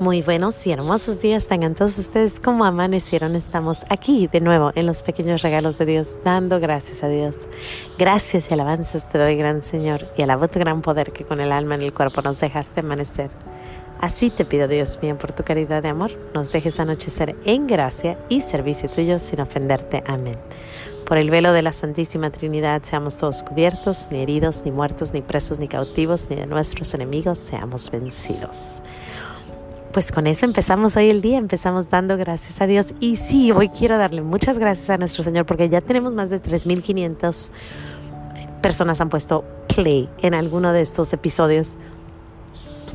Muy buenos y hermosos días tengan todos ustedes como amanecieron. Estamos aquí de nuevo en los pequeños regalos de Dios, dando gracias a Dios. Gracias y alabanzas te doy, gran Señor, y alabo tu gran poder que con el alma en el cuerpo nos dejaste amanecer. Así te pido, Dios mío, por tu caridad de amor, nos dejes anochecer en gracia y servicio tuyo sin ofenderte. Amén. Por el velo de la Santísima Trinidad seamos todos cubiertos, ni heridos, ni muertos, ni presos, ni cautivos, ni de nuestros enemigos seamos vencidos pues con eso empezamos hoy el día, empezamos dando gracias a Dios. Y sí, hoy quiero darle muchas gracias a nuestro Señor porque ya tenemos más de 3.500 personas han puesto play en alguno de estos episodios.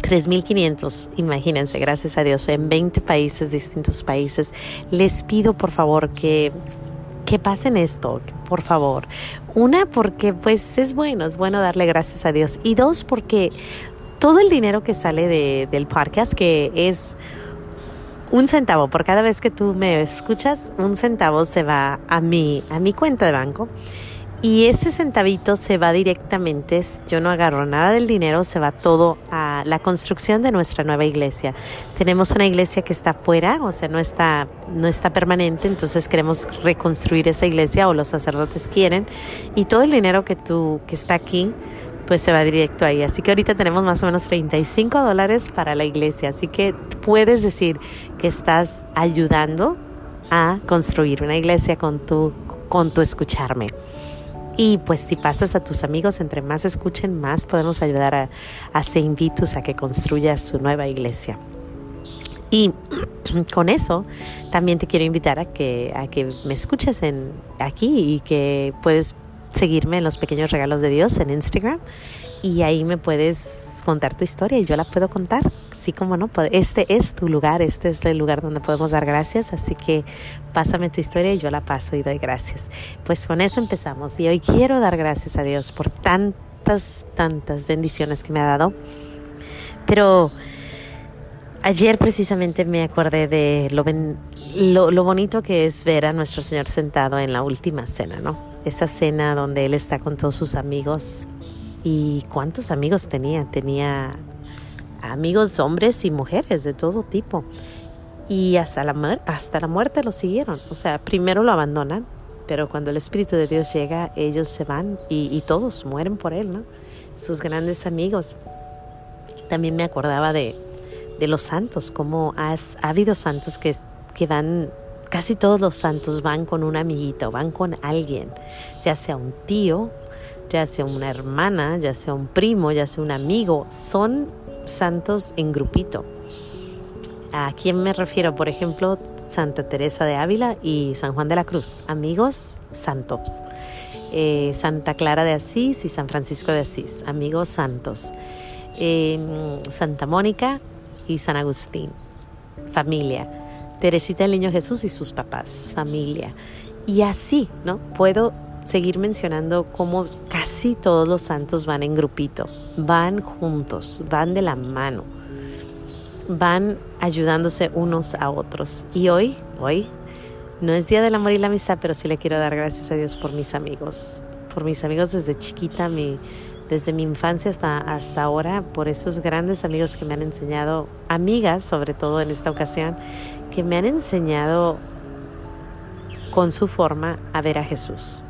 3.500, imagínense, gracias a Dios, en 20 países, distintos países. Les pido por favor que, que pasen esto, por favor. Una, porque pues es bueno, es bueno darle gracias a Dios. Y dos, porque todo el dinero que sale de, del podcast, que es un centavo por cada vez que tú me escuchas, un centavo se va a mi, a mi cuenta de banco. Y ese centavito se va directamente, yo no agarro nada del dinero, se va todo a la construcción de nuestra nueva iglesia. Tenemos una iglesia que está fuera, o sea, no está, no está permanente, entonces queremos reconstruir esa iglesia o los sacerdotes quieren. Y todo el dinero que tú, que está aquí, pues se va directo ahí. Así que ahorita tenemos más o menos 35 dólares para la iglesia. Así que puedes decir que estás ayudando a construir una iglesia con tu, con tu escucharme. Y pues si pasas a tus amigos, entre más escuchen, más podemos ayudar a, a Saint Vitus a que construya su nueva iglesia. Y con eso también te quiero invitar a que, a que me escuches en, aquí y que puedes seguirme en los pequeños regalos de Dios en Instagram y ahí me puedes contar tu historia y yo la puedo contar. Sí, como no, este es tu lugar, este es el lugar donde podemos dar gracias, así que pásame tu historia y yo la paso y doy gracias. Pues con eso empezamos y hoy quiero dar gracias a Dios por tantas, tantas bendiciones que me ha dado. Pero ayer precisamente me acordé de lo, lo, lo bonito que es ver a nuestro Señor sentado en la última cena, ¿no? Esa cena donde él está con todos sus amigos. ¿Y cuántos amigos tenía? Tenía amigos hombres y mujeres de todo tipo. Y hasta la, hasta la muerte lo siguieron. O sea, primero lo abandonan, pero cuando el Espíritu de Dios llega, ellos se van y, todos mueren por él, ¿no? Sus grandes amigos. También me acordaba de, de los santos, como ha habido santos que, que van Casi todos los santos van con un amiguito, van con alguien, ya sea un tío, ya sea una hermana, ya sea un primo, ya sea un amigo. Son santos en grupito. ¿A quién me refiero? Por ejemplo, Santa Teresa de Ávila y San Juan de la Cruz, amigos santos. Eh, Santa Clara de Asís y San Francisco de Asís, amigos santos. Em, Santa Mónica y San Agustín, familia. Teresita el Niño Jesús y sus papás, familia. Y así, ¿no? Puedo seguir mencionando cómo casi todos los santos van en grupito, van juntos, van de la mano, van ayudándose unos a otros. Y hoy, hoy, no es Día del Amor y la Amistad, pero sí le quiero dar gracias a Dios por mis amigos, por mis amigos desde chiquita, mi, desde mi infancia hasta, hasta ahora, por esos grandes amigos que me han enseñado, amigas sobre todo en esta ocasión, que me han enseñado con su forma a ver a Jesús.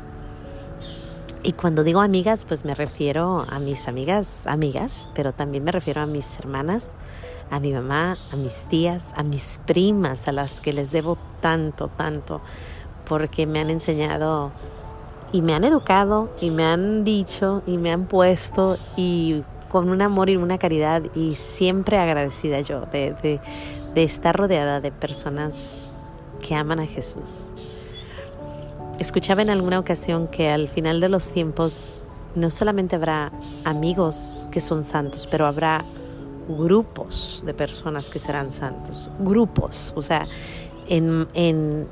Y cuando digo amigas, pues me refiero a mis amigas, amigas, pero también me refiero a mis hermanas, a mi mamá, a mis tías, a mis primas, a las que les debo tanto, tanto, porque me han enseñado y me han educado y me han dicho y me han puesto y con un amor y una caridad y siempre agradecida yo de, de, de estar rodeada de personas que aman a Jesús. Escuchaba en alguna ocasión que al final de los tiempos no solamente habrá amigos que son santos, pero habrá grupos de personas que serán santos. Grupos, o sea, en, en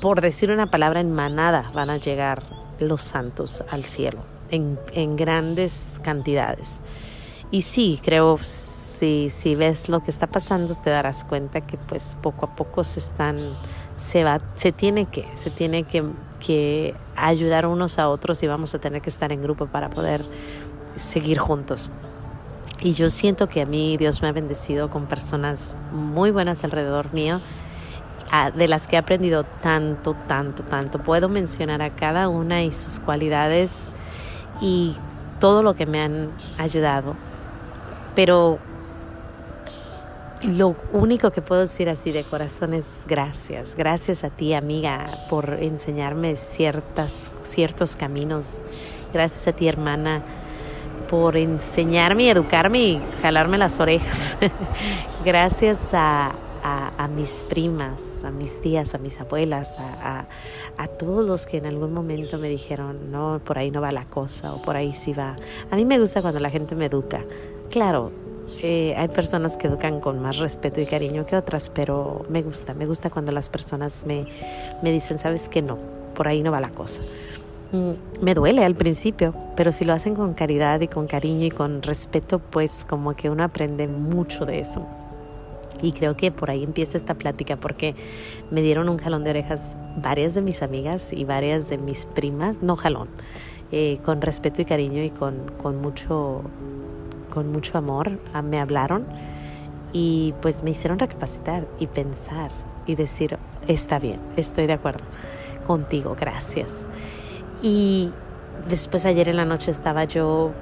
por decir una palabra, en manada van a llegar los santos al cielo, en, en grandes cantidades. Y sí, creo si, si ves lo que está pasando, te darás cuenta que pues poco a poco se están, se va, se tiene que, se tiene que, que ayudar unos a otros y vamos a tener que estar en grupo para poder seguir juntos. Y yo siento que a mí Dios me ha bendecido con personas muy buenas alrededor mío, de las que he aprendido tanto, tanto, tanto. Puedo mencionar a cada una y sus cualidades y todo lo que me han ayudado. Pero lo único que puedo decir así de corazón es gracias. Gracias a ti, amiga, por enseñarme ciertas, ciertos caminos. Gracias a ti, hermana, por enseñarme educarme y jalarme las orejas. gracias a, a, mis primas, a mis tías, a mis abuelas, a, todos los que en algún momento me dijeron, no, por ahí no va la cosa o por ahí sí va. A mí me gusta cuando la gente me educa. Claro, eh, hay personas que educan con más respeto y cariño que otras, pero me gusta, me gusta cuando las personas me, me dicen, sabes que no, por ahí no va la cosa. Mm, me duele al principio, pero si lo hacen con caridad y con cariño y con respeto, pues como que uno aprende mucho de eso. Y creo que por ahí empieza esta plática porque me dieron un jalón de orejas varias de mis amigas y varias de mis primas, no jalón, eh, con respeto y cariño y con, con mucho con mucho amor ah, me hablaron y pues me hicieron recapacitar y pensar y decir, está bien, estoy de acuerdo contigo, gracias. Y después ayer en la noche estaba yo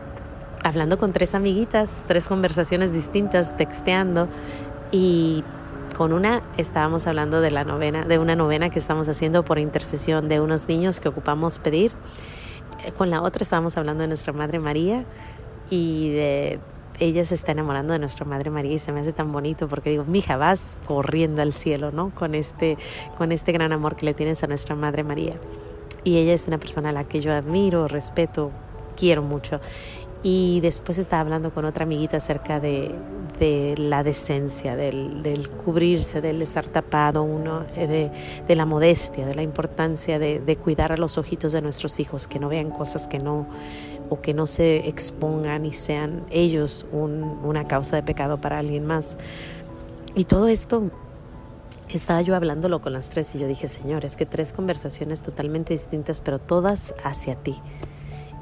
hablando con tres amiguitas, tres conversaciones distintas, texteando y con una estábamos hablando de la novena, de una novena que estamos haciendo por intercesión de unos niños que ocupamos pedir. Con la otra estábamos hablando de nuestra Madre María y de ella se está enamorando de nuestra Madre María y se me hace tan bonito porque digo, mija, vas corriendo al cielo, ¿no? Con este, con este gran amor que le tienes a nuestra Madre María. Y ella es una persona a la que yo admiro, respeto, quiero mucho. Y después estaba hablando con otra amiguita acerca de, de la decencia, del, cubrirse, del estar tapado uno, eh, de, de la modestia, de la importancia de, de cuidar a los ojitos de nuestros hijos, que no vean cosas que no o que no se expongan y sean ellos una causa de pecado para alguien más. Y todo esto estaba yo hablándolo con las tres y yo dije, Señor, es que tres conversaciones totalmente distintas, pero todas hacia ti.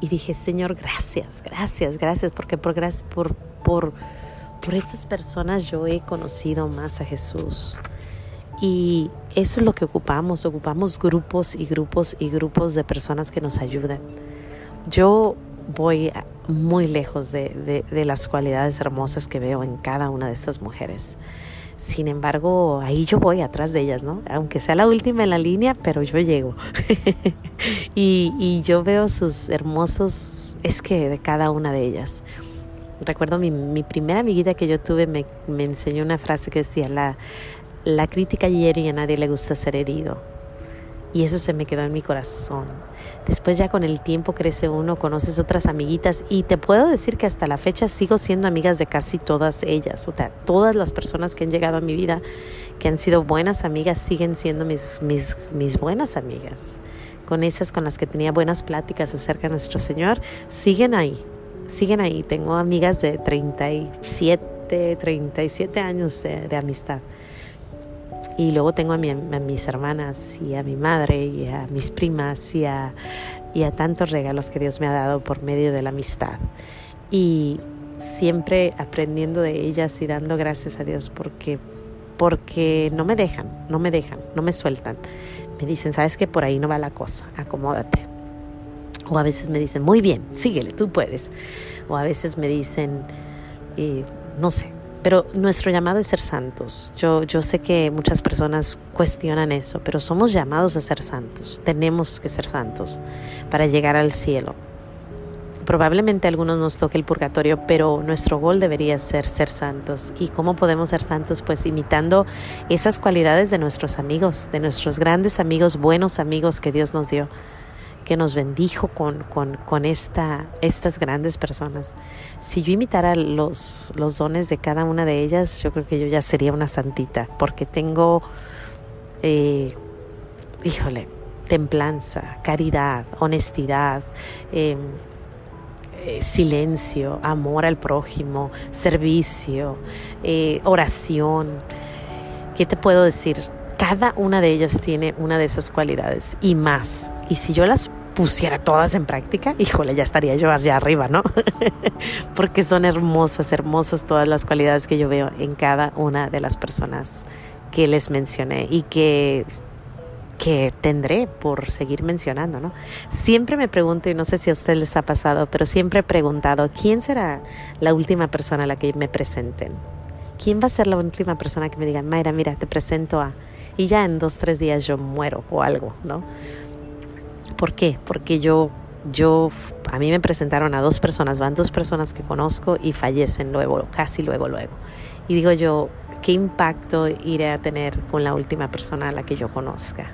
Y dije, Señor, gracias, gracias, gracias, porque por, por, por, por estas personas yo he conocido más a Jesús. Y eso es lo que ocupamos, ocupamos grupos y grupos y grupos de personas que nos ayudan. Yo voy muy lejos de, las cualidades hermosas que veo en cada una de estas mujeres. Sin embargo, ahí yo voy atrás de ellas, ¿no? Aunque sea la última en la línea, pero yo llego. y, yo veo sus hermosos, es que de cada una de ellas. Recuerdo mi, mi primera amiguita que yo tuve me, me enseñó una frase que decía, la, la crítica hiere y a nadie le gusta ser herido. Y eso se me quedó en mi corazón. Después ya con el tiempo crece uno, conoces otras amiguitas y te puedo decir que hasta la fecha sigo siendo amigas de casi todas ellas. O sea, todas las personas que han llegado a mi vida, que han sido buenas amigas, siguen siendo mis, mis, buenas amigas. Con esas con las que tenía buenas pláticas acerca de nuestro Señor, siguen ahí, siguen ahí. Tengo amigas de 37, 37 años de amistad. Y luego tengo a, mis hermanas y a mi madre y a mis primas y a, y a tantos regalos que Dios me ha dado por medio de la amistad. Y siempre aprendiendo de ellas y dando gracias a Dios porque, porque no me dejan, no me dejan, no me sueltan. Me dicen, sabes que por ahí no va la cosa, acomódate. O a veces me dicen, muy bien, síguele, tú puedes. O a veces me dicen, eh, no sé, pero nuestro llamado es ser santos. Yo, yo sé que muchas personas cuestionan eso, pero somos llamados a ser santos. Tenemos que ser santos para llegar al cielo. Probablemente a algunos nos toque el purgatorio, pero nuestro gol debería ser ser santos. ¿Y cómo podemos ser santos? Pues imitando esas cualidades de nuestros amigos, de nuestros grandes amigos, buenos amigos que Dios nos dio que nos bendijo con, con, con esta, estas grandes personas. Si yo imitara los, los dones de cada una de ellas, yo creo que yo ya sería una santita, porque tengo, eh, híjole, templanza, caridad, honestidad, em, eh, silencio, amor al prójimo, servicio, eh, oración. ¿Qué te puedo decir? Cada una de ellas tiene una de esas cualidades y más. Y si yo las pusiera todas en práctica, híjole, ya estaría yo allá arriba, ¿no? Porque son hermosas, hermosas todas las cualidades que yo veo en cada una de las personas que les mencioné y que que tendré por seguir mencionando, ¿no? Siempre me pregunto, y no sé si a ustedes les ha pasado, pero siempre he preguntado, ¿quién será la última persona a la que me presenten? ¿Quién va a ser la última persona que me diga, Mayra, mira, te presento a... Y ya en dos, tres días yo muero o algo, ¿no? ¿Por qué? Porque yo, yo, a mí me presentaron a dos personas, van dos personas que conozco y fallecen luego, casi luego, luego. Y digo yo, ¿qué impacto iré a tener con la última persona a la que yo conozca?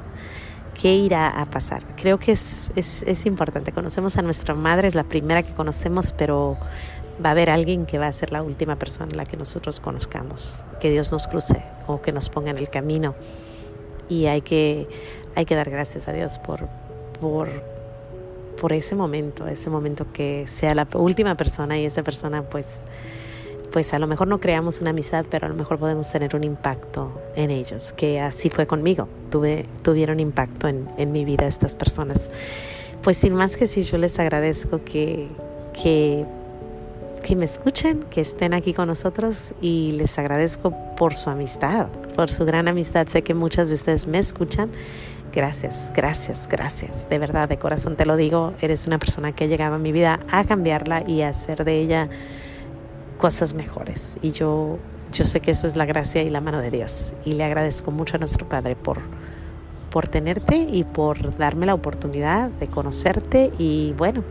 ¿Qué irá a pasar? Creo que es, es, es importante. Conocemos a nuestra madre, es la primera que conocemos, pero va a haber alguien que va a ser la última persona a la que nosotros conozcamos. Que Dios nos cruce o que nos ponga en el camino. Y hay que, hay que dar gracias a Dios por, por, por ese momento, ese momento que sea la última persona y esa persona pues pues a lo mejor no creamos una amistad, pero a lo mejor podemos tener un impacto en ellos, que así fue conmigo, Tuve, tuvieron impacto en, en mi vida estas personas. Pues sin más que sí, yo les agradezco que, que, que me escuchen, que estén aquí con nosotros y les agradezco por su amistad, por su gran amistad. Sé que muchas de ustedes me escuchan. Gracias, gracias, gracias. De verdad, de corazón te lo digo, eres una persona que ha llegado a mi vida a cambiarla y a hacer de ella cosas mejores. Y yo, yo sé que eso es la gracia y la mano de Dios. Y le agradezco mucho a nuestro Padre por, por tenerte y por darme la oportunidad de conocerte y bueno,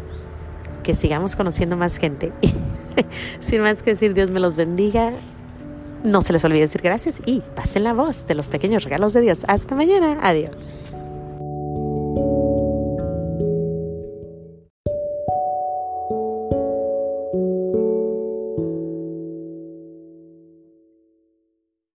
que sigamos conociendo más gente. Sin más que decir, Dios me los bendiga. No se les olvide decir gracias y pasen la voz de los pequeños regalos de Dios. Hasta mañana. Adiós.